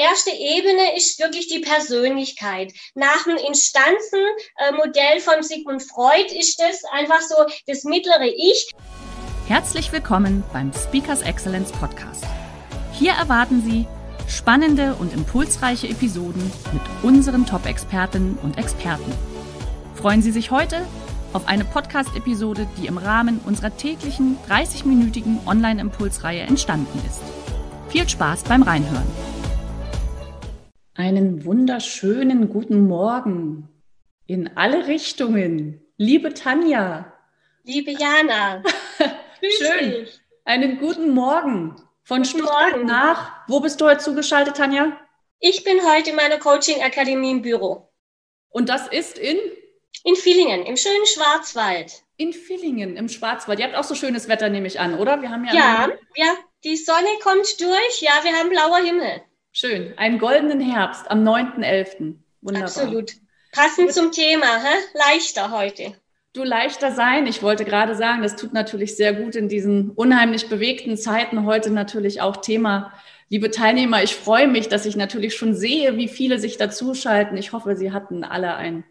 Erste Ebene ist wirklich die Persönlichkeit. Nach dem Instanzenmodell von Sigmund Freud ist das einfach so das mittlere Ich. Herzlich willkommen beim Speakers Excellence Podcast. Hier erwarten Sie spannende und impulsreiche Episoden mit unseren Top-Expertinnen und Experten. Freuen Sie sich heute auf eine Podcast-Episode, die im Rahmen unserer täglichen 30-minütigen Online-Impulsreihe entstanden ist. Viel Spaß beim Reinhören. Einen wunderschönen guten Morgen in alle Richtungen. Liebe Tanja. Liebe Jana. Schön. Einen guten Morgen von guten Stuttgart Morgen. nach. Wo bist du heute zugeschaltet, Tanja? Ich bin heute in meiner Coaching-Akademie im Büro. Und das ist in? In Villingen, im schönen Schwarzwald. In Villingen, im Schwarzwald. Ihr habt auch so schönes Wetter, nehme ich an, oder? Wir haben ja. Ja, ja, die Sonne kommt durch. Ja, wir haben blauer Himmel. Schön. Einen goldenen Herbst am 9.11. Wunderbar. Absolut. Passend zum Thema, hä? leichter heute. Du leichter sein. Ich wollte gerade sagen, das tut natürlich sehr gut in diesen unheimlich bewegten Zeiten. Heute natürlich auch Thema. Liebe Teilnehmer, ich freue mich, dass ich natürlich schon sehe, wie viele sich dazuschalten. Ich hoffe, Sie hatten alle ein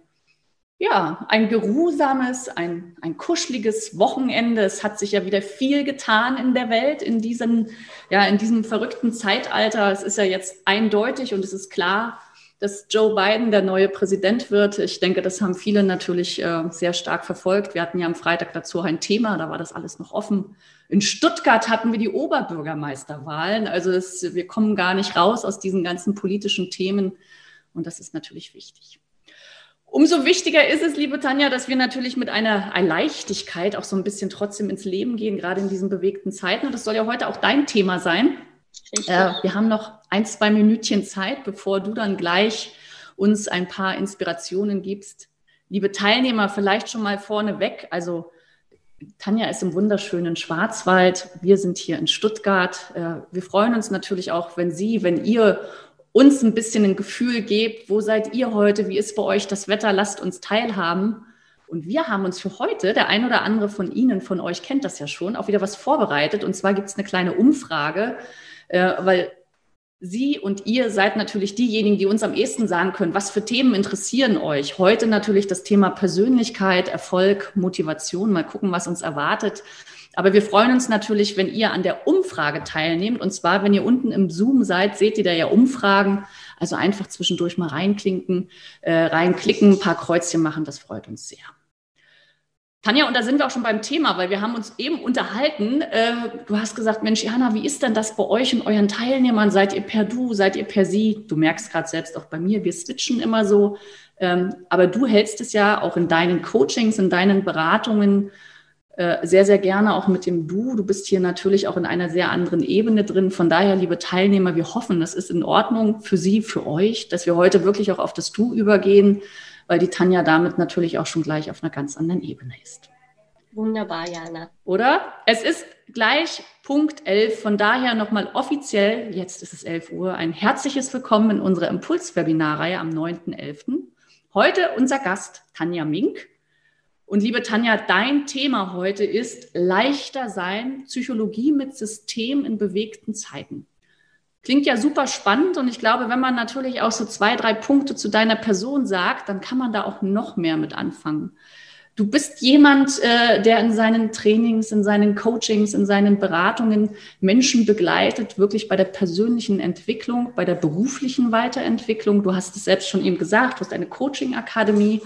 ja, ein geruhsames, ein, ein kuscheliges Wochenende. Es hat sich ja wieder viel getan in der Welt in diesem, ja, in diesem verrückten Zeitalter. Es ist ja jetzt eindeutig und es ist klar, dass Joe Biden der neue Präsident wird. Ich denke, das haben viele natürlich äh, sehr stark verfolgt. Wir hatten ja am Freitag dazu ein Thema, da war das alles noch offen. In Stuttgart hatten wir die Oberbürgermeisterwahlen. Also es, wir kommen gar nicht raus aus diesen ganzen politischen Themen und das ist natürlich wichtig. Umso wichtiger ist es, liebe Tanja, dass wir natürlich mit einer Leichtigkeit auch so ein bisschen trotzdem ins Leben gehen, gerade in diesen bewegten Zeiten. Und das soll ja heute auch dein Thema sein. Äh, wir haben noch ein, zwei Minütchen Zeit, bevor du dann gleich uns ein paar Inspirationen gibst. Liebe Teilnehmer, vielleicht schon mal vorneweg. Also Tanja ist im wunderschönen Schwarzwald. Wir sind hier in Stuttgart. Äh, wir freuen uns natürlich auch, wenn Sie, wenn ihr uns ein bisschen ein Gefühl gebt, wo seid ihr heute, wie ist bei euch das Wetter, lasst uns teilhaben. Und wir haben uns für heute, der ein oder andere von Ihnen, von euch kennt das ja schon, auch wieder was vorbereitet. Und zwar gibt es eine kleine Umfrage, äh, weil Sie und ihr seid natürlich diejenigen, die uns am ehesten sagen können, was für Themen interessieren euch. Heute natürlich das Thema Persönlichkeit, Erfolg, Motivation. Mal gucken, was uns erwartet. Aber wir freuen uns natürlich, wenn ihr an der Umfrage teilnehmt. Und zwar, wenn ihr unten im Zoom seid, seht ihr da ja Umfragen. Also einfach zwischendurch mal reinklinken, äh, reinklicken, ein paar Kreuzchen machen. Das freut uns sehr. Tanja, und da sind wir auch schon beim Thema, weil wir haben uns eben unterhalten. Äh, du hast gesagt, Mensch, Jana, wie ist denn das bei euch und euren Teilnehmern? Seid ihr per Du, seid ihr per Sie? Du merkst gerade selbst auch bei mir, wir switchen immer so. Ähm, aber du hältst es ja auch in deinen Coachings, in deinen Beratungen sehr, sehr gerne auch mit dem Du. Du bist hier natürlich auch in einer sehr anderen Ebene drin. Von daher, liebe Teilnehmer, wir hoffen, das ist in Ordnung für Sie, für euch, dass wir heute wirklich auch auf das Du übergehen, weil die Tanja damit natürlich auch schon gleich auf einer ganz anderen Ebene ist. Wunderbar, Jana. Oder? Es ist gleich Punkt 11. Von daher nochmal offiziell, jetzt ist es 11 Uhr, ein herzliches Willkommen in unserer Impuls-Webinarreihe am 9.11. Heute unser Gast Tanja Mink. Und liebe Tanja, dein Thema heute ist leichter sein, Psychologie mit System in bewegten Zeiten. Klingt ja super spannend und ich glaube, wenn man natürlich auch so zwei, drei Punkte zu deiner Person sagt, dann kann man da auch noch mehr mit anfangen. Du bist jemand, äh, der in seinen Trainings, in seinen Coachings, in seinen Beratungen Menschen begleitet, wirklich bei der persönlichen Entwicklung, bei der beruflichen Weiterentwicklung. Du hast es selbst schon eben gesagt, du hast eine Coaching-Akademie.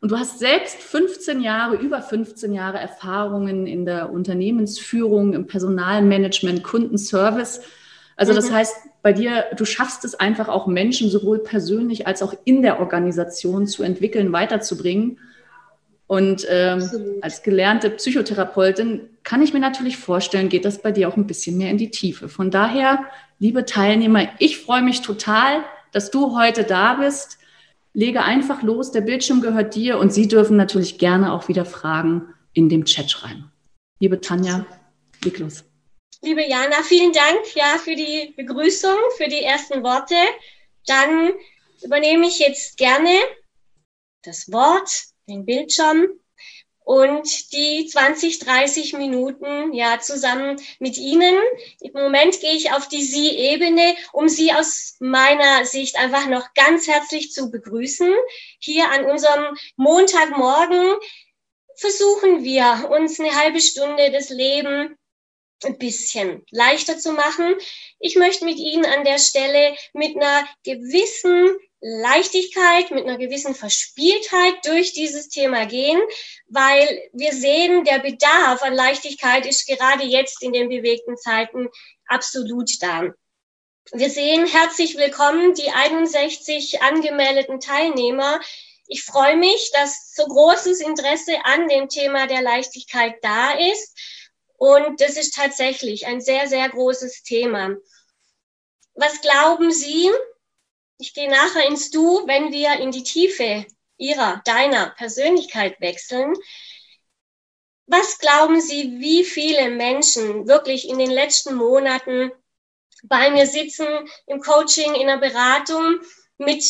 Und du hast selbst 15 Jahre, über 15 Jahre Erfahrungen in der Unternehmensführung, im Personalmanagement, Kundenservice. Also das mhm. heißt, bei dir, du schaffst es einfach auch Menschen sowohl persönlich als auch in der Organisation zu entwickeln, weiterzubringen. Und ähm, als gelernte Psychotherapeutin kann ich mir natürlich vorstellen, geht das bei dir auch ein bisschen mehr in die Tiefe. Von daher, liebe Teilnehmer, ich freue mich total, dass du heute da bist. Lege einfach los, der Bildschirm gehört dir und Sie dürfen natürlich gerne auch wieder Fragen in dem Chat schreiben. Liebe Tanja, leg los. Liebe Jana, vielen Dank ja für die Begrüßung, für die ersten Worte. Dann übernehme ich jetzt gerne das Wort, den Bildschirm und die 20, 30 Minuten ja zusammen mit Ihnen. Im Moment gehe ich auf die Sie-Ebene, um Sie aus meiner Sicht einfach noch ganz herzlich zu begrüßen. Hier an unserem Montagmorgen versuchen wir uns eine halbe Stunde das Leben ein bisschen leichter zu machen. Ich möchte mit Ihnen an der Stelle mit einer gewissen Leichtigkeit, mit einer gewissen Verspieltheit durch dieses Thema gehen, weil wir sehen, der Bedarf an Leichtigkeit ist gerade jetzt in den bewegten Zeiten absolut da. Wir sehen herzlich willkommen die 61 angemeldeten Teilnehmer. Ich freue mich, dass so großes Interesse an dem Thema der Leichtigkeit da ist. Und das ist tatsächlich ein sehr, sehr großes Thema. Was glauben Sie, ich gehe nachher ins Du, wenn wir in die Tiefe Ihrer, deiner Persönlichkeit wechseln. Was glauben Sie, wie viele Menschen wirklich in den letzten Monaten bei mir sitzen im Coaching, in der Beratung mit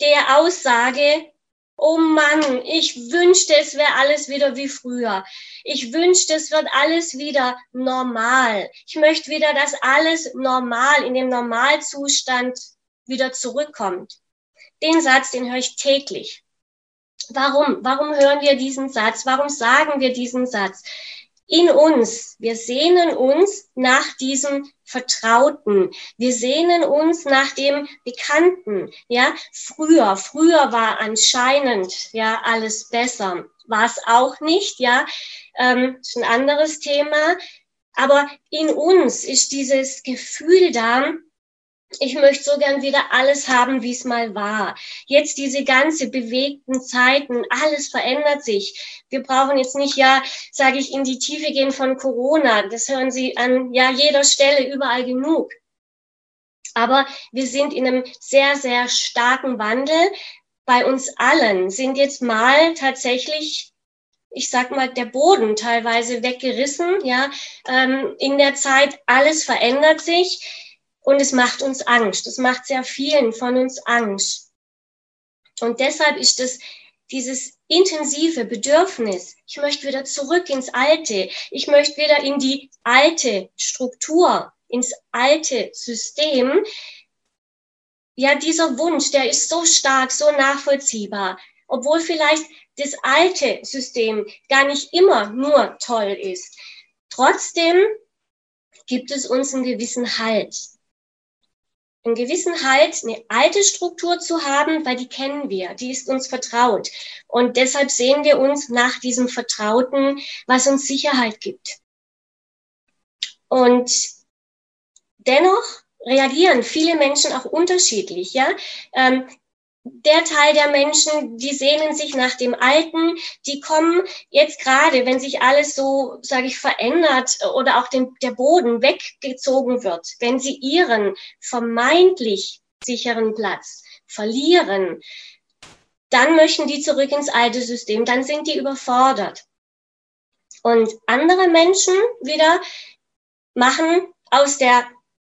der Aussage, oh Mann, ich wünschte, es wäre alles wieder wie früher. Ich wünschte, es wird alles wieder normal. Ich möchte wieder, dass alles normal in dem Normalzustand wieder zurückkommt. Den Satz, den höre ich täglich. Warum? Warum hören wir diesen Satz? Warum sagen wir diesen Satz? In uns, wir sehnen uns nach diesem Vertrauten. Wir sehnen uns nach dem Bekannten. Ja, früher, früher war anscheinend ja alles besser. War es auch nicht. Ja, ähm, ist ein anderes Thema. Aber in uns ist dieses Gefühl da, ich möchte so gern wieder alles haben, wie es mal war. Jetzt diese ganze bewegten Zeiten, alles verändert sich. Wir brauchen jetzt nicht, ja, sage ich, in die Tiefe gehen von Corona. Das hören Sie an ja jeder Stelle überall genug. Aber wir sind in einem sehr, sehr starken Wandel. Bei uns allen sind jetzt mal tatsächlich ich sag mal, der Boden teilweise weggerissen, ja, ähm, in der Zeit, alles verändert sich und es macht uns Angst. Es macht sehr vielen von uns Angst. Und deshalb ist es dieses intensive Bedürfnis, ich möchte wieder zurück ins Alte, ich möchte wieder in die alte Struktur, ins alte System. Ja, dieser Wunsch, der ist so stark, so nachvollziehbar, obwohl vielleicht das alte System gar nicht immer nur toll ist. Trotzdem gibt es uns einen gewissen Halt einen gewissen Halt, eine alte Struktur zu haben, weil die kennen wir, die ist uns vertraut. Und deshalb sehen wir uns nach diesem Vertrauten, was uns Sicherheit gibt. Und dennoch reagieren viele Menschen auch unterschiedlich. Ja? Ähm, der Teil der Menschen, die sehnen sich nach dem Alten, die kommen jetzt gerade, wenn sich alles so, sage ich, verändert oder auch den, der Boden weggezogen wird, wenn sie ihren vermeintlich sicheren Platz verlieren, dann möchten die zurück ins alte System, dann sind die überfordert. Und andere Menschen wieder machen aus der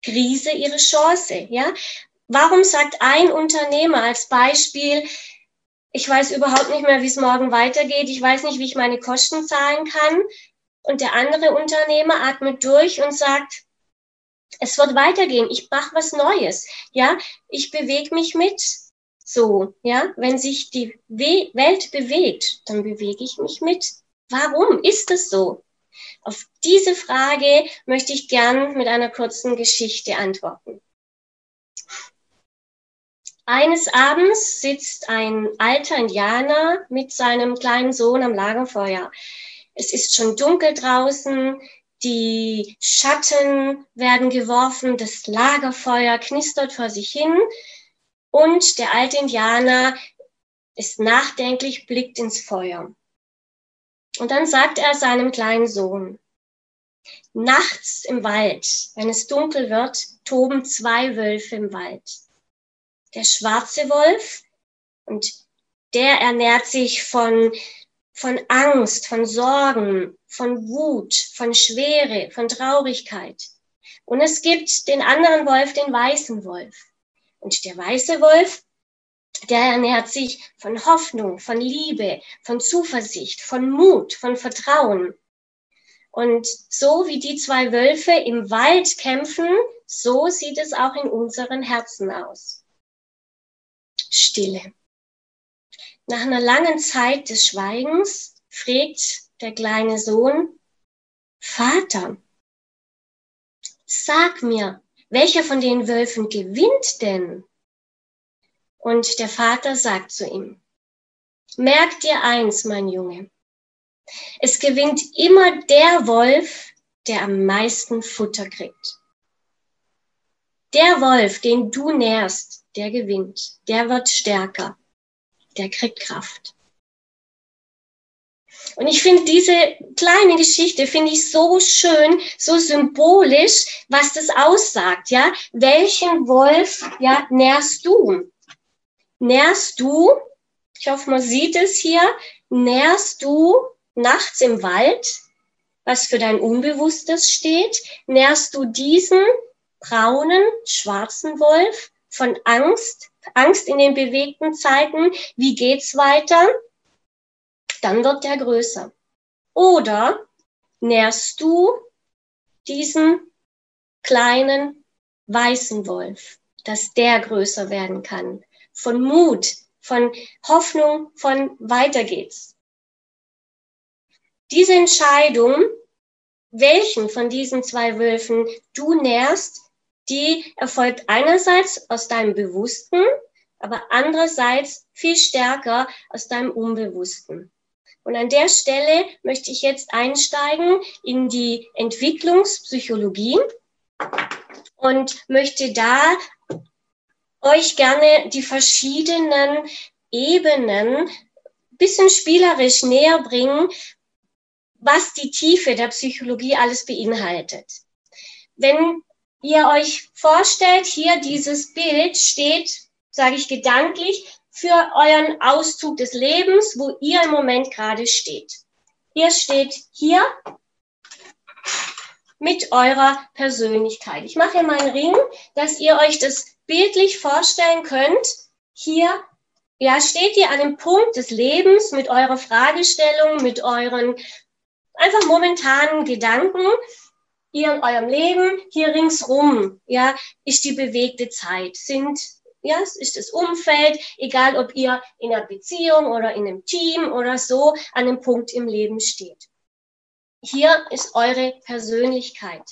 Krise ihre Chance, ja. Warum sagt ein Unternehmer als Beispiel, ich weiß überhaupt nicht mehr, wie es morgen weitergeht, ich weiß nicht, wie ich meine Kosten zahlen kann. Und der andere Unternehmer atmet durch und sagt, es wird weitergehen, ich mache was Neues, ja, ich bewege mich mit. So, ja, wenn sich die We Welt bewegt, dann bewege ich mich mit. Warum ist es so? Auf diese Frage möchte ich gern mit einer kurzen Geschichte antworten. Eines Abends sitzt ein alter Indianer mit seinem kleinen Sohn am Lagerfeuer. Es ist schon dunkel draußen, die Schatten werden geworfen, das Lagerfeuer knistert vor sich hin und der alte Indianer ist nachdenklich, blickt ins Feuer. Und dann sagt er seinem kleinen Sohn, nachts im Wald, wenn es dunkel wird, toben zwei Wölfe im Wald. Der schwarze Wolf und der ernährt sich von, von Angst, von Sorgen, von Wut, von Schwere, von Traurigkeit. Und es gibt den anderen Wolf, den weißen Wolf. Und der weiße Wolf, der ernährt sich von Hoffnung, von Liebe, von Zuversicht, von Mut, von Vertrauen. Und so wie die zwei Wölfe im Wald kämpfen, so sieht es auch in unseren Herzen aus. Stille. Nach einer langen Zeit des Schweigens fragt der kleine Sohn, Vater, sag mir, welcher von den Wölfen gewinnt denn? Und der Vater sagt zu ihm, merk dir eins, mein Junge, es gewinnt immer der Wolf, der am meisten Futter kriegt. Der Wolf, den du nährst, der gewinnt, der wird stärker, der kriegt Kraft. Und ich finde diese kleine Geschichte finde ich so schön, so symbolisch, was das aussagt, ja? Welchen Wolf, ja, nährst du? Nährst du, ich hoffe, man sieht es hier, nährst du nachts im Wald, was für dein Unbewusstes steht, nährst du diesen braunen, schwarzen Wolf von Angst, Angst in den bewegten Zeiten, wie geht's weiter? Dann wird der größer. Oder nährst du diesen kleinen weißen Wolf, dass der größer werden kann. Von Mut, von Hoffnung, von weiter geht's. Diese Entscheidung, welchen von diesen zwei Wölfen du nährst, die erfolgt einerseits aus deinem Bewussten, aber andererseits viel stärker aus deinem Unbewussten. Und an der Stelle möchte ich jetzt einsteigen in die Entwicklungspsychologie und möchte da euch gerne die verschiedenen Ebenen bisschen spielerisch näher bringen, was die Tiefe der Psychologie alles beinhaltet. Wenn ihr euch vorstellt, hier dieses Bild steht, sage ich gedanklich, für euren Auszug des Lebens, wo ihr im Moment gerade steht. Ihr steht hier mit eurer Persönlichkeit. Ich mache hier meinen Ring, dass ihr euch das bildlich vorstellen könnt. Hier ja, steht ihr an dem Punkt des Lebens mit eurer Fragestellung, mit euren einfach momentanen Gedanken, ihr in eurem Leben, hier ringsrum, ja, ist die bewegte Zeit, sind, ja, ist das Umfeld, egal ob ihr in einer Beziehung oder in einem Team oder so an einem Punkt im Leben steht. Hier ist eure Persönlichkeit.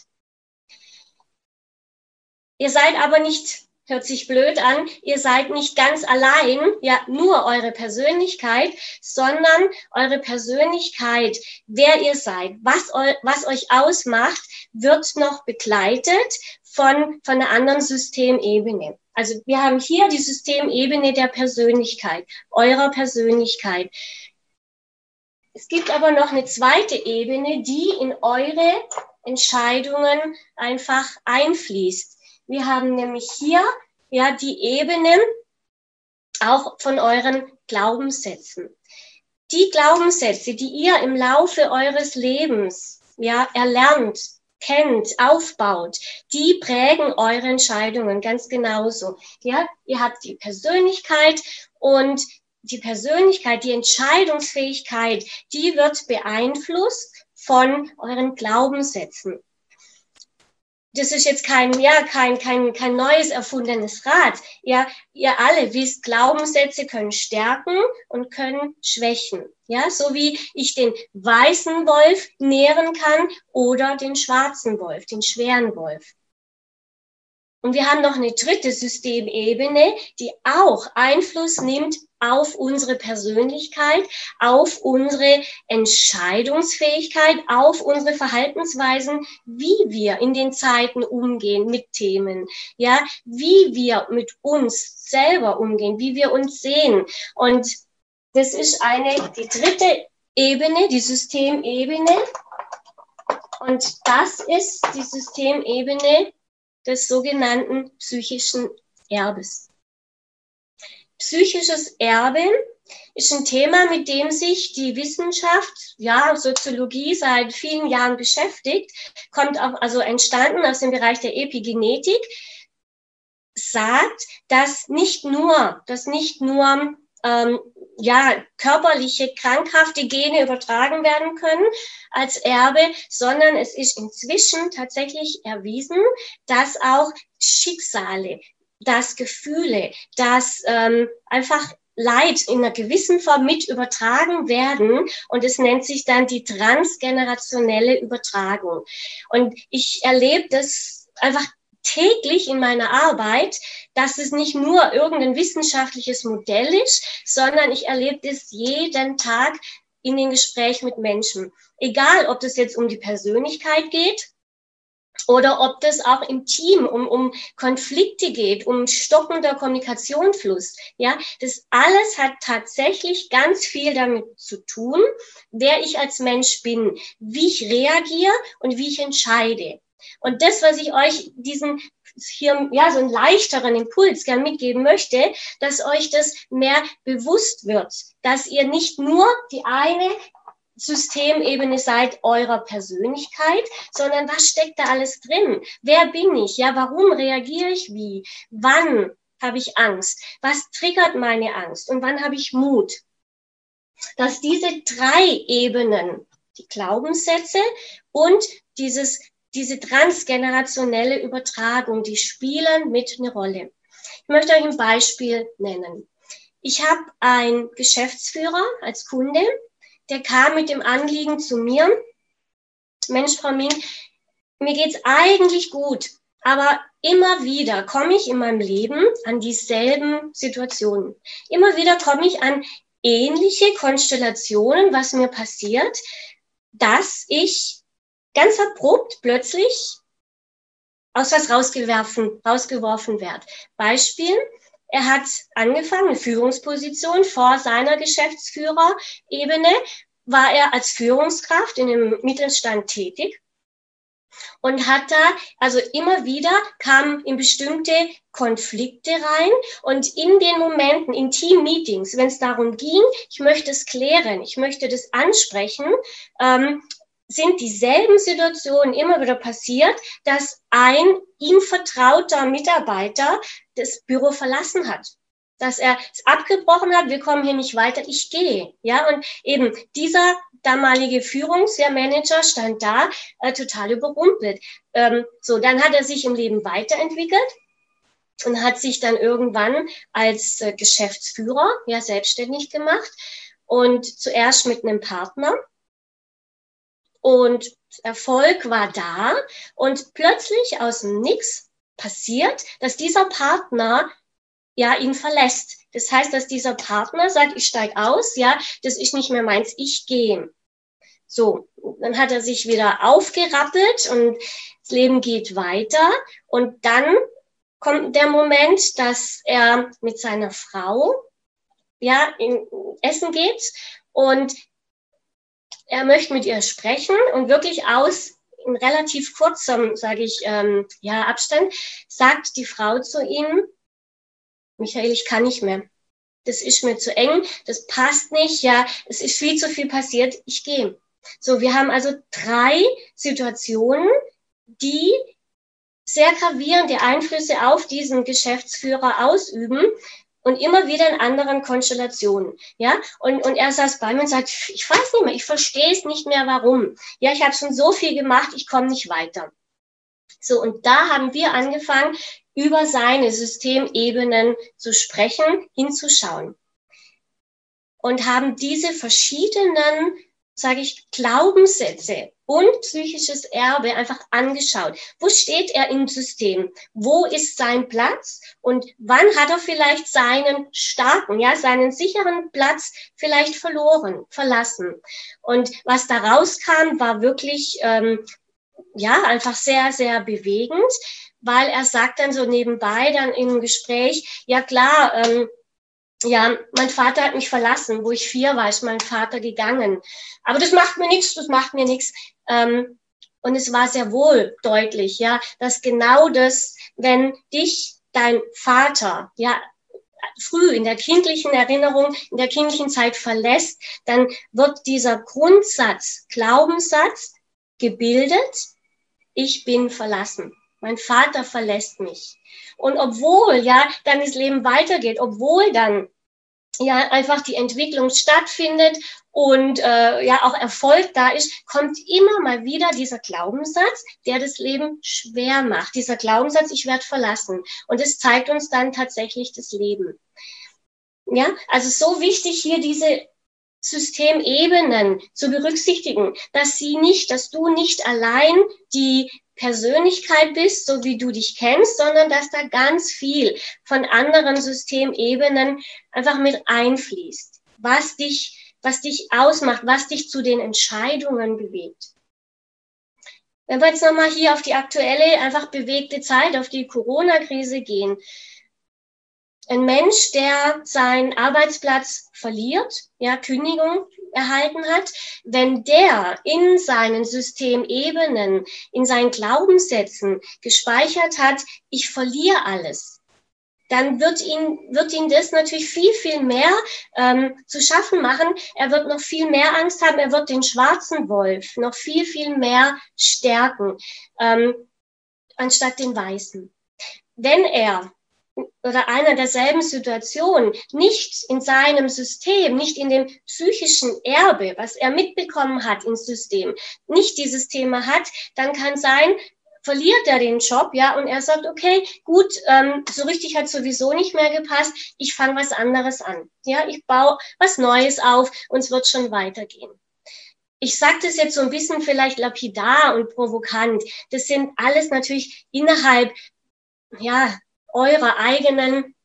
Ihr seid aber nicht hört sich blöd an, ihr seid nicht ganz allein, ja, nur eure Persönlichkeit, sondern eure Persönlichkeit, wer ihr seid, was, eu was euch ausmacht, wird noch begleitet von, von einer anderen Systemebene. Also wir haben hier die Systemebene der Persönlichkeit, eurer Persönlichkeit. Es gibt aber noch eine zweite Ebene, die in eure Entscheidungen einfach einfließt. Wir haben nämlich hier ja die Ebene auch von euren Glaubenssätzen. Die Glaubenssätze, die ihr im Laufe eures Lebens ja erlernt, kennt, aufbaut, die prägen eure Entscheidungen ganz genauso. Ja, ihr habt die Persönlichkeit und die Persönlichkeit, die Entscheidungsfähigkeit, die wird beeinflusst von euren Glaubenssätzen das ist jetzt kein, ja, kein, kein, kein neues erfundenes Rad. Ja, ihr alle wisst, Glaubenssätze können stärken und können schwächen. Ja, so wie ich den weißen Wolf nähren kann oder den schwarzen Wolf, den schweren Wolf. Und wir haben noch eine dritte Systemebene, die auch Einfluss nimmt auf unsere Persönlichkeit, auf unsere Entscheidungsfähigkeit, auf unsere Verhaltensweisen, wie wir in den Zeiten umgehen mit Themen, ja, wie wir mit uns selber umgehen, wie wir uns sehen. Und das ist eine, die dritte Ebene, die Systemebene. Und das ist die Systemebene des sogenannten psychischen Erbes. Psychisches Erbe ist ein Thema, mit dem sich die Wissenschaft, ja, Soziologie seit vielen Jahren beschäftigt, kommt auch, also entstanden aus dem Bereich der Epigenetik, sagt, dass nicht nur, dass nicht nur ähm, ja, körperliche, krankhafte Gene übertragen werden können als Erbe, sondern es ist inzwischen tatsächlich erwiesen, dass auch Schicksale, dass Gefühle, dass ähm, einfach Leid in einer gewissen Form mit übertragen werden und es nennt sich dann die transgenerationelle Übertragung. Und ich erlebe das einfach täglich in meiner Arbeit, dass es nicht nur irgendein wissenschaftliches Modell ist, sondern ich erlebe das jeden Tag in den Gesprächen mit Menschen. Egal, ob das jetzt um die Persönlichkeit geht oder ob das auch im Team um, um Konflikte geht, um stockender Kommunikationsfluss. Ja, das alles hat tatsächlich ganz viel damit zu tun, wer ich als Mensch bin, wie ich reagiere und wie ich entscheide. Und das, was ich euch diesen hier ja so einen leichteren Impuls gern mitgeben möchte, dass euch das mehr bewusst wird, dass ihr nicht nur die eine Systemebene seid eurer Persönlichkeit, sondern was steckt da alles drin? Wer bin ich? Ja, warum reagiere ich wie? Wann habe ich Angst? Was triggert meine Angst? Und wann habe ich Mut? Dass diese drei Ebenen, die Glaubenssätze und dieses diese transgenerationelle Übertragung, die spielen mit eine Rolle. Ich möchte euch ein Beispiel nennen. Ich habe einen Geschäftsführer als Kunde, der kam mit dem Anliegen zu mir, Mensch, Frau Ming, mir geht's eigentlich gut, aber immer wieder komme ich in meinem Leben an dieselben Situationen. Immer wieder komme ich an ähnliche Konstellationen, was mir passiert, dass ich ganz abrupt plötzlich aus was rausgeworfen, rausgeworfen wird. Beispiel, er hat angefangen, eine Führungsposition vor seiner Geschäftsführerebene, war er als Führungskraft in dem Mittelstand tätig und hat da, also immer wieder kamen in bestimmte Konflikte rein und in den Momenten, in Team-Meetings, wenn es darum ging, ich möchte es klären, ich möchte das ansprechen, ähm, sind dieselben Situationen immer wieder passiert, dass ein ihm vertrauter Mitarbeiter das Büro verlassen hat. Dass er es abgebrochen hat, wir kommen hier nicht weiter, ich gehe. Ja, und eben dieser damalige Führungsmanager stand da äh, total überrumpelt. Ähm, so, dann hat er sich im Leben weiterentwickelt und hat sich dann irgendwann als äh, Geschäftsführer ja selbstständig gemacht und zuerst mit einem Partner und Erfolg war da und plötzlich aus dem Nix passiert, dass dieser Partner ja ihn verlässt. Das heißt, dass dieser Partner sagt, ich steig aus, ja, das ist nicht mehr meins, ich gehe. So, dann hat er sich wieder aufgerappelt und das Leben geht weiter und dann kommt der Moment, dass er mit seiner Frau ja in Essen geht und er möchte mit ihr sprechen und wirklich aus in relativ kurzem, sage ich, ähm, ja, Abstand, sagt die Frau zu ihm, Michael, ich kann nicht mehr. Das ist mir zu eng, das passt nicht, ja, es ist viel zu viel passiert, ich gehe. So, wir haben also drei Situationen, die sehr gravierende Einflüsse auf diesen Geschäftsführer ausüben, und immer wieder in anderen Konstellationen. Ja, und, und er saß bei mir und sagt, ich weiß nicht mehr, ich verstehe es nicht mehr, warum. Ja, ich habe schon so viel gemacht, ich komme nicht weiter. So, und da haben wir angefangen, über seine Systemebenen zu sprechen, hinzuschauen. Und haben diese verschiedenen, sage ich, Glaubenssätze und psychisches Erbe einfach angeschaut. Wo steht er im System? Wo ist sein Platz? Und wann hat er vielleicht seinen starken, ja, seinen sicheren Platz vielleicht verloren, verlassen? Und was da rauskam, war wirklich, ähm, ja, einfach sehr, sehr bewegend, weil er sagt dann so nebenbei dann im Gespräch, ja klar, ähm, ja, mein Vater hat mich verlassen. Wo ich vier war, ist mein Vater gegangen. Aber das macht mir nichts, das macht mir nichts. Ähm, und es war sehr wohl deutlich, ja, dass genau das, wenn dich dein Vater, ja, früh in der kindlichen Erinnerung, in der kindlichen Zeit verlässt, dann wird dieser Grundsatz, Glaubenssatz gebildet, ich bin verlassen. Mein Vater verlässt mich. Und obwohl, ja, dann das Leben weitergeht, obwohl dann ja einfach die Entwicklung stattfindet und äh, ja auch Erfolg da ist, kommt immer mal wieder dieser Glaubenssatz, der das Leben schwer macht. Dieser Glaubenssatz, ich werde verlassen. Und es zeigt uns dann tatsächlich das Leben. Ja, also so wichtig hier diese Systemebenen zu berücksichtigen, dass sie nicht, dass du nicht allein die Persönlichkeit bist, so wie du dich kennst, sondern dass da ganz viel von anderen Systemebenen einfach mit einfließt, was dich, was dich ausmacht, was dich zu den Entscheidungen bewegt. Wenn wir jetzt nochmal hier auf die aktuelle, einfach bewegte Zeit, auf die Corona-Krise gehen. Ein Mensch, der seinen Arbeitsplatz verliert, ja, Kündigung erhalten hat, wenn der in seinen Systemebenen, in seinen Glaubenssätzen gespeichert hat, ich verliere alles, dann wird ihn, wird ihn das natürlich viel, viel mehr ähm, zu schaffen machen. Er wird noch viel mehr Angst haben, er wird den schwarzen Wolf noch viel, viel mehr stärken, ähm, anstatt den weißen. Wenn er oder einer derselben Situation nicht in seinem System, nicht in dem psychischen Erbe, was er mitbekommen hat ins System, nicht dieses Thema hat, dann kann sein, verliert er den Job, ja, und er sagt, okay, gut, ähm, so richtig hat sowieso nicht mehr gepasst, ich fange was anderes an, ja, ich baue was Neues auf und es wird schon weitergehen. Ich sage das jetzt so ein bisschen vielleicht lapidar und provokant. Das sind alles natürlich innerhalb ja, eurer eigenen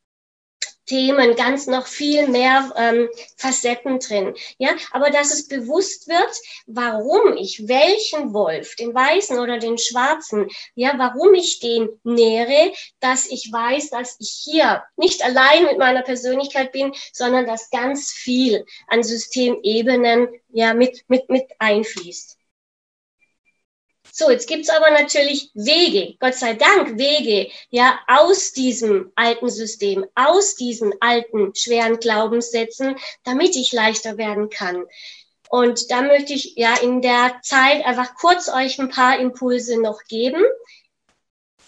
Themen ganz noch viel mehr ähm, Facetten drin. Ja, aber dass es bewusst wird, warum ich welchen Wolf, den weißen oder den schwarzen, ja, warum ich den nähere, dass ich weiß, dass ich hier nicht allein mit meiner Persönlichkeit bin, sondern dass ganz viel an Systemebenen ja mit mit mit einfließt. So, jetzt gibt's aber natürlich Wege, Gott sei Dank Wege, ja, aus diesem alten System, aus diesen alten schweren Glaubenssätzen, damit ich leichter werden kann. Und da möchte ich ja in der Zeit einfach kurz euch ein paar Impulse noch geben.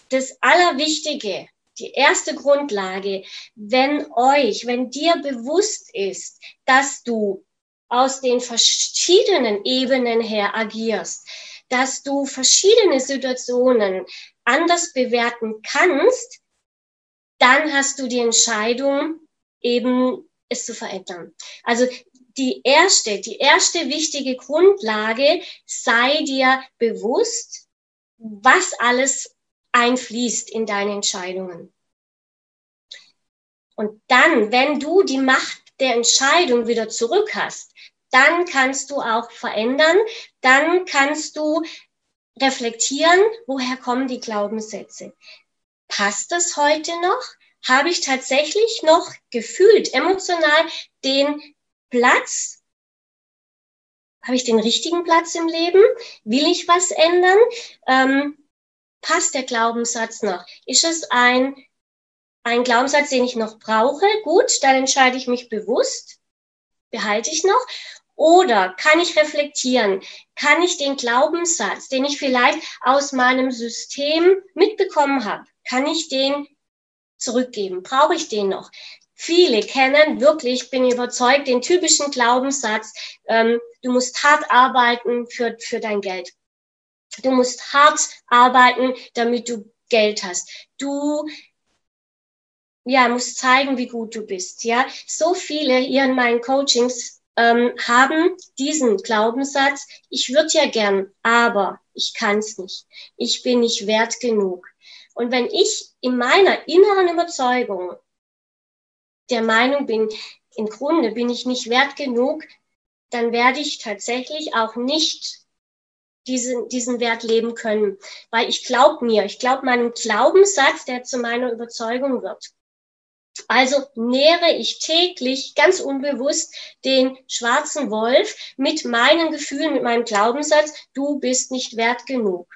Das Allerwichtige, die erste Grundlage, wenn euch, wenn dir bewusst ist, dass du aus den verschiedenen Ebenen her agierst, dass du verschiedene Situationen anders bewerten kannst, dann hast du die Entscheidung, eben es zu verändern. Also die erste, die erste wichtige Grundlage, sei dir bewusst, was alles einfließt in deine Entscheidungen. Und dann, wenn du die Macht der Entscheidung wieder zurück hast, dann kannst du auch verändern, dann kannst du reflektieren, woher kommen die Glaubenssätze. Passt das heute noch? Habe ich tatsächlich noch gefühlt, emotional den Platz? Habe ich den richtigen Platz im Leben? Will ich was ändern? Ähm, passt der Glaubenssatz noch? Ist es ein, ein Glaubenssatz, den ich noch brauche? Gut, dann entscheide ich mich bewusst. Behalte ich noch? Oder kann ich reflektieren? Kann ich den Glaubenssatz, den ich vielleicht aus meinem System mitbekommen habe, kann ich den zurückgeben? Brauche ich den noch? Viele kennen wirklich, bin überzeugt, den typischen Glaubenssatz, ähm, du musst hart arbeiten für, für dein Geld. Du musst hart arbeiten, damit du Geld hast. Du ja, musst zeigen, wie gut du bist. Ja, so viele hier in meinen Coachings ähm, haben diesen Glaubenssatz, ich würde ja gern, aber ich kann es nicht. Ich bin nicht wert genug. Und wenn ich in meiner inneren Überzeugung der Meinung bin, im Grunde bin ich nicht wert genug, dann werde ich tatsächlich auch nicht diesen, diesen Wert leben können. Weil ich glaube mir, ich glaube meinem Glaubenssatz, der zu meiner Überzeugung wird. Also nähere ich täglich ganz unbewusst den schwarzen Wolf mit meinen Gefühlen, mit meinem Glaubenssatz, du bist nicht wert genug.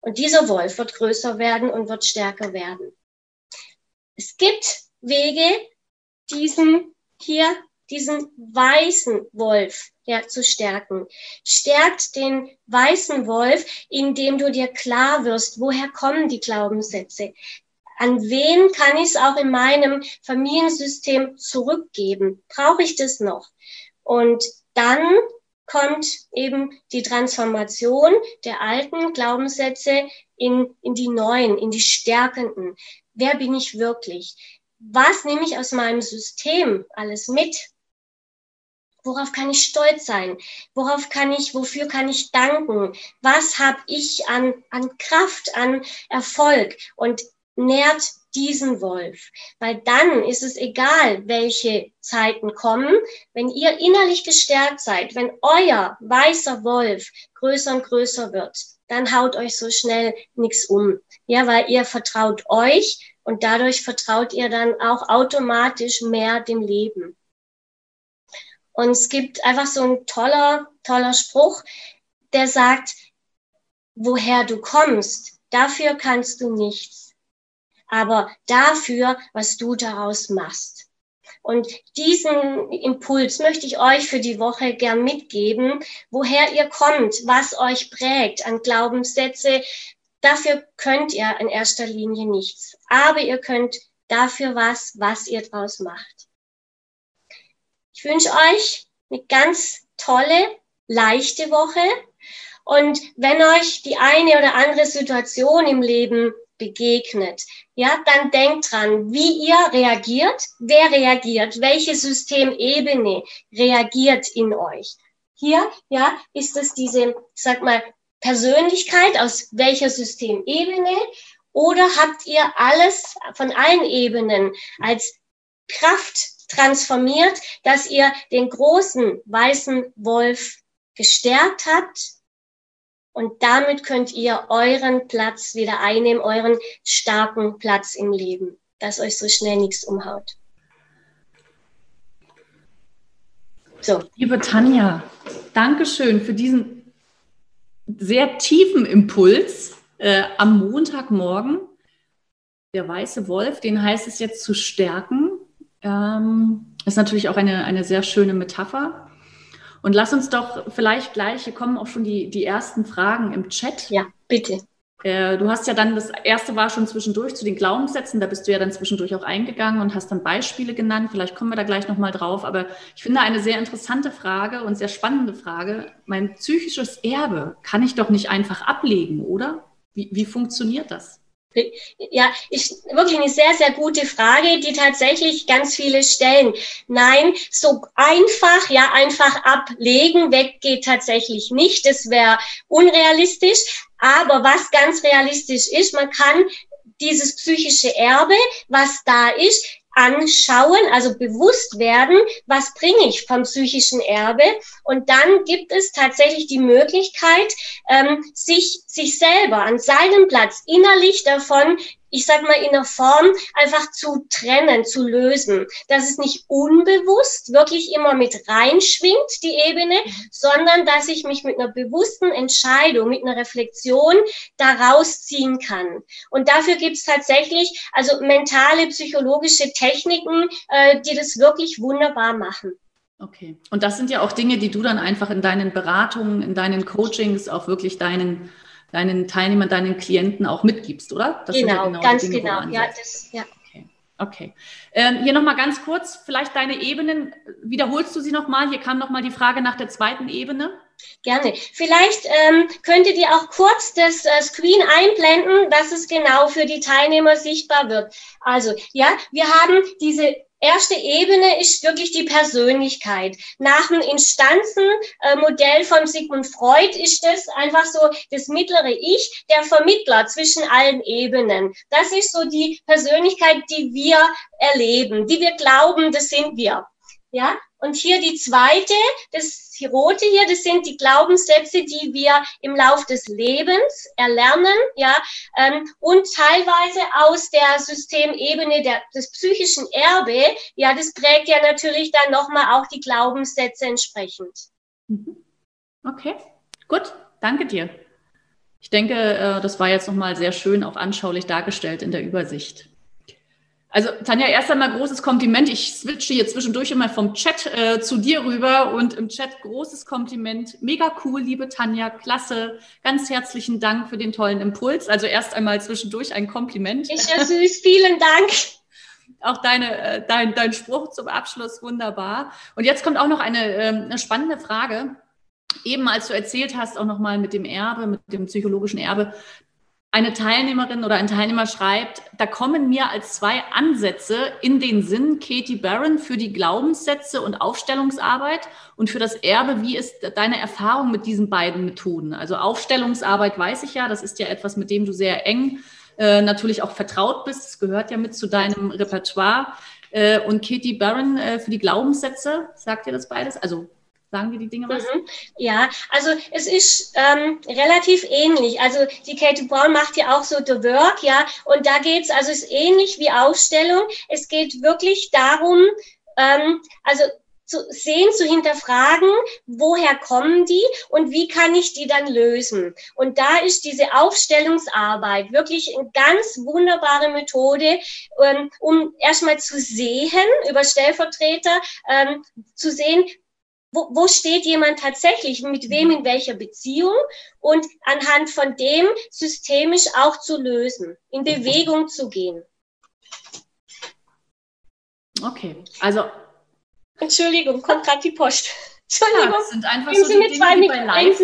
Und dieser Wolf wird größer werden und wird stärker werden. Es gibt Wege, diesen hier, diesen weißen Wolf ja, zu stärken. Stärkt den weißen Wolf, indem du dir klar wirst, woher kommen die Glaubenssätze? An wen kann ich es auch in meinem Familiensystem zurückgeben? Brauche ich das noch? Und dann kommt eben die Transformation der alten Glaubenssätze in, in die neuen, in die stärkenden. Wer bin ich wirklich? Was nehme ich aus meinem System alles mit? Worauf kann ich stolz sein? Worauf kann ich, wofür kann ich danken? Was habe ich an, an Kraft, an Erfolg? Und nährt diesen Wolf, weil dann ist es egal, welche Zeiten kommen, wenn ihr innerlich gestärkt seid, wenn euer weißer Wolf größer und größer wird, dann haut euch so schnell nichts um. Ja, weil ihr vertraut euch und dadurch vertraut ihr dann auch automatisch mehr dem Leben. Und es gibt einfach so ein toller, toller Spruch, der sagt, woher du kommst, dafür kannst du nichts aber dafür, was du daraus machst. Und diesen Impuls möchte ich euch für die Woche gern mitgeben, woher ihr kommt, was euch prägt an Glaubenssätze. Dafür könnt ihr in erster Linie nichts, aber ihr könnt dafür was, was ihr draus macht. Ich wünsche euch eine ganz tolle, leichte Woche. Und wenn euch die eine oder andere Situation im Leben begegnet, ja, dann denkt dran, wie ihr reagiert, wer reagiert, welche Systemebene reagiert in euch. Hier, ja, ist es diese, sag mal, Persönlichkeit aus welcher Systemebene oder habt ihr alles von allen Ebenen als Kraft transformiert, dass ihr den großen weißen Wolf gestärkt habt und damit könnt ihr euren Platz wieder einnehmen, euren starken Platz im Leben, dass euch so schnell nichts umhaut. So. Liebe Tanja, Dankeschön für diesen sehr tiefen Impuls äh, am Montagmorgen. Der weiße Wolf, den heißt es jetzt zu stärken. Ähm, ist natürlich auch eine, eine sehr schöne Metapher. Und lass uns doch vielleicht gleich, hier kommen auch schon die, die ersten Fragen im Chat. Ja, bitte. Äh, du hast ja dann, das erste war schon zwischendurch zu den Glaubenssätzen, da bist du ja dann zwischendurch auch eingegangen und hast dann Beispiele genannt. Vielleicht kommen wir da gleich nochmal drauf. Aber ich finde eine sehr interessante Frage und sehr spannende Frage. Mein psychisches Erbe kann ich doch nicht einfach ablegen, oder? Wie, wie funktioniert das? Ja, ist wirklich eine sehr, sehr gute Frage, die tatsächlich ganz viele stellen. Nein, so einfach, ja, einfach ablegen, weg geht tatsächlich nicht. Das wäre unrealistisch. Aber was ganz realistisch ist, man kann dieses psychische Erbe, was da ist, anschauen, also bewusst werden, was bringe ich vom psychischen Erbe. Und dann gibt es tatsächlich die Möglichkeit, ähm, sich, sich selber an seinem Platz innerlich davon ich sag mal, in der Form einfach zu trennen, zu lösen. Dass es nicht unbewusst wirklich immer mit reinschwingt, die Ebene, sondern dass ich mich mit einer bewussten Entscheidung, mit einer Reflexion daraus ziehen kann. Und dafür gibt's tatsächlich also mentale, psychologische Techniken, äh, die das wirklich wunderbar machen. Okay. Und das sind ja auch Dinge, die du dann einfach in deinen Beratungen, in deinen Coachings auch wirklich deinen deinen Teilnehmern, deinen Klienten auch mitgibst, oder? Das genau, ja genau ganz Dinge, genau. Ja, das, ja. Okay. okay. Ähm, hier nochmal ganz kurz, vielleicht deine Ebenen, wiederholst du sie nochmal? Hier kam nochmal die Frage nach der zweiten Ebene. Gerne. Vielleicht ähm, könntet ihr auch kurz das äh, Screen einblenden, dass es genau für die Teilnehmer sichtbar wird. Also, ja, wir haben diese erste Ebene ist wirklich die Persönlichkeit. Nach dem Instanzenmodell von Sigmund Freud ist das einfach so das mittlere Ich, der Vermittler zwischen allen Ebenen. Das ist so die Persönlichkeit, die wir erleben, die wir glauben, das sind wir. Ja, Und hier die zweite, das rote hier, das sind die Glaubenssätze, die wir im Lauf des Lebens erlernen, ja, ähm, und teilweise aus der Systemebene der, des psychischen Erbe, ja, das prägt ja natürlich dann nochmal auch die Glaubenssätze entsprechend. Mhm. Okay, gut, danke dir. Ich denke, äh, das war jetzt nochmal sehr schön auch anschaulich dargestellt in der Übersicht. Also Tanja, erst einmal großes Kompliment. Ich switche hier zwischendurch immer vom Chat äh, zu dir rüber und im Chat großes Kompliment. Mega cool, liebe Tanja, klasse. Ganz herzlichen Dank für den tollen Impuls. Also erst einmal zwischendurch ein Kompliment. Ist ja süß, vielen Dank. Auch deine, äh, dein, dein Spruch zum Abschluss wunderbar. Und jetzt kommt auch noch eine, äh, eine spannende Frage. Eben als du erzählt hast, auch nochmal mit dem Erbe, mit dem psychologischen Erbe, eine Teilnehmerin oder ein Teilnehmer schreibt, da kommen mir als zwei Ansätze in den Sinn Katie Barron für die Glaubenssätze und Aufstellungsarbeit und für das Erbe. Wie ist deine Erfahrung mit diesen beiden Methoden? Also Aufstellungsarbeit weiß ich ja, das ist ja etwas, mit dem du sehr eng äh, natürlich auch vertraut bist. Das gehört ja mit zu deinem Repertoire. Äh, und Katie Barron äh, für die Glaubenssätze, sagt dir das beides? Also Sagen dir die Dinge was? Mhm. Ja, also es ist ähm, relativ ähnlich. Also die Kate Brown macht ja auch so The Work, ja, und da geht's also es ist ähnlich wie Ausstellung. Es geht wirklich darum, ähm, also zu sehen, zu hinterfragen, woher kommen die und wie kann ich die dann lösen. Und da ist diese Aufstellungsarbeit wirklich eine ganz wunderbare Methode, ähm, um erstmal zu sehen, über Stellvertreter, ähm, zu sehen, wo, wo steht jemand tatsächlich, mit wem in welcher Beziehung und anhand von dem systemisch auch zu lösen, in Bewegung zu gehen. Okay, also. Entschuldigung, kommt gerade die Post. Entschuldigung. Ja, das sind einfach so Dinge, die bei Live.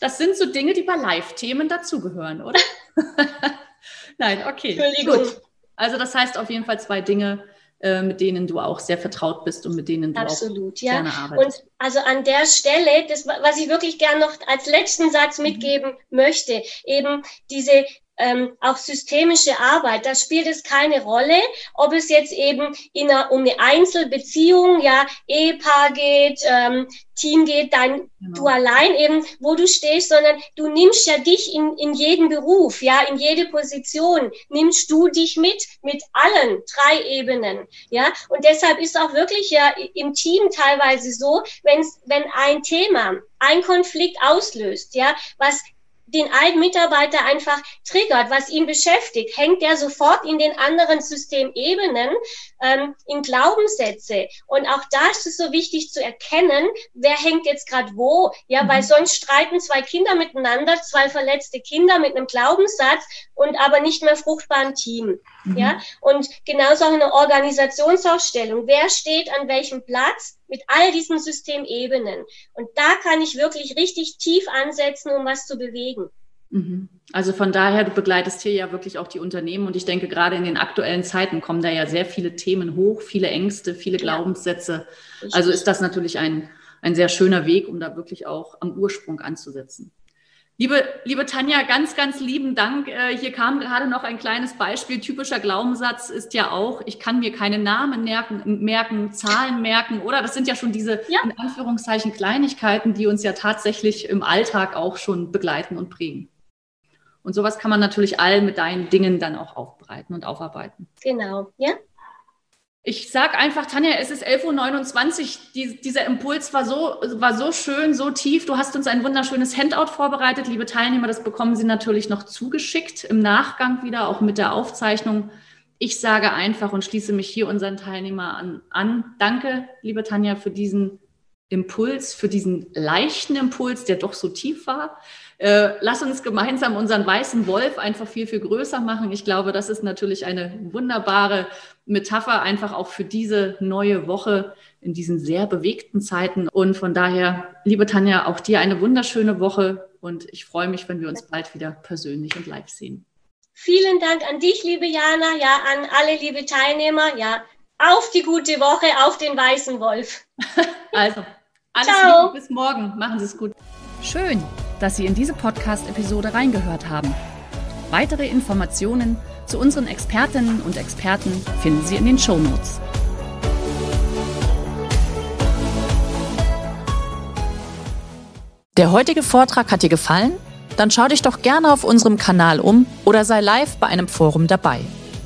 Das sind so Dinge, die bei Live-Themen dazugehören, oder? Nein, okay. Entschuldigung. Gut. Also das heißt auf jeden Fall zwei Dinge, mit denen du auch sehr vertraut bist und mit denen du Absolut, auch ja. gerne arbeitest. Und also an der Stelle, das, was ich wirklich gerne noch als letzten Satz mitgeben mhm. möchte, eben diese ähm, auch systemische Arbeit, da spielt es keine Rolle, ob es jetzt eben in einer, um eine Einzelbeziehung, ja, Ehepaar geht, ähm, Team geht, dann genau. du allein eben, wo du stehst, sondern du nimmst ja dich in, in jeden Beruf, ja, in jede Position, nimmst du dich mit, mit allen drei Ebenen, ja, und deshalb ist auch wirklich ja im Team teilweise so, wenn's, wenn ein Thema, ein Konflikt auslöst, ja, was den einen Mitarbeiter einfach triggert, was ihn beschäftigt, hängt er sofort in den anderen Systemebenen ähm, in Glaubenssätze. Und auch da ist es so wichtig zu erkennen, wer hängt jetzt gerade wo. Ja, mhm. weil sonst streiten zwei Kinder miteinander, zwei verletzte Kinder mit einem Glaubenssatz und aber nicht mehr fruchtbaren Team. Mhm. Ja, und genauso auch eine Organisationsaufstellung. Wer steht an welchem Platz? Mit all diesen Systemebenen. Und da kann ich wirklich richtig tief ansetzen, um was zu bewegen. Mhm. Also von daher, du begleitest hier ja wirklich auch die Unternehmen und ich denke, gerade in den aktuellen Zeiten kommen da ja sehr viele Themen hoch, viele Ängste, viele Glaubenssätze. Also ist das natürlich ein, ein sehr schöner Weg, um da wirklich auch am Ursprung anzusetzen. Liebe, liebe Tanja, ganz, ganz lieben Dank. Äh, hier kam gerade noch ein kleines Beispiel. Typischer Glaubenssatz ist ja auch, ich kann mir keine Namen merken, merken Zahlen merken, oder? Das sind ja schon diese, ja. in Anführungszeichen, Kleinigkeiten, die uns ja tatsächlich im Alltag auch schon begleiten und prägen. Und sowas kann man natürlich allen mit deinen Dingen dann auch aufbereiten und aufarbeiten. Genau, ja. Ich sage einfach, Tanja, es ist 11.29 Uhr. Die, dieser Impuls war so, war so schön, so tief. Du hast uns ein wunderschönes Handout vorbereitet. Liebe Teilnehmer, das bekommen Sie natürlich noch zugeschickt im Nachgang wieder, auch mit der Aufzeichnung. Ich sage einfach und schließe mich hier unseren Teilnehmer an. an. Danke, liebe Tanja, für diesen Impuls, für diesen leichten Impuls, der doch so tief war. Äh, lass uns gemeinsam unseren weißen Wolf einfach viel, viel größer machen. Ich glaube, das ist natürlich eine wunderbare Metapher einfach auch für diese neue Woche in diesen sehr bewegten Zeiten. Und von daher, liebe Tanja, auch dir eine wunderschöne Woche und ich freue mich, wenn wir uns bald wieder persönlich und live sehen. Vielen Dank an dich, liebe Jana, ja, an alle liebe Teilnehmer, ja, auf die gute Woche, auf den weißen Wolf. Also, alles Ciao. Liebe, bis morgen. Machen Sie es gut. Schön, dass Sie in diese Podcast-Episode reingehört haben. Weitere Informationen zu unseren Expertinnen und Experten finden Sie in den Show Notes. Der heutige Vortrag hat dir gefallen? Dann schau dich doch gerne auf unserem Kanal um oder sei live bei einem Forum dabei.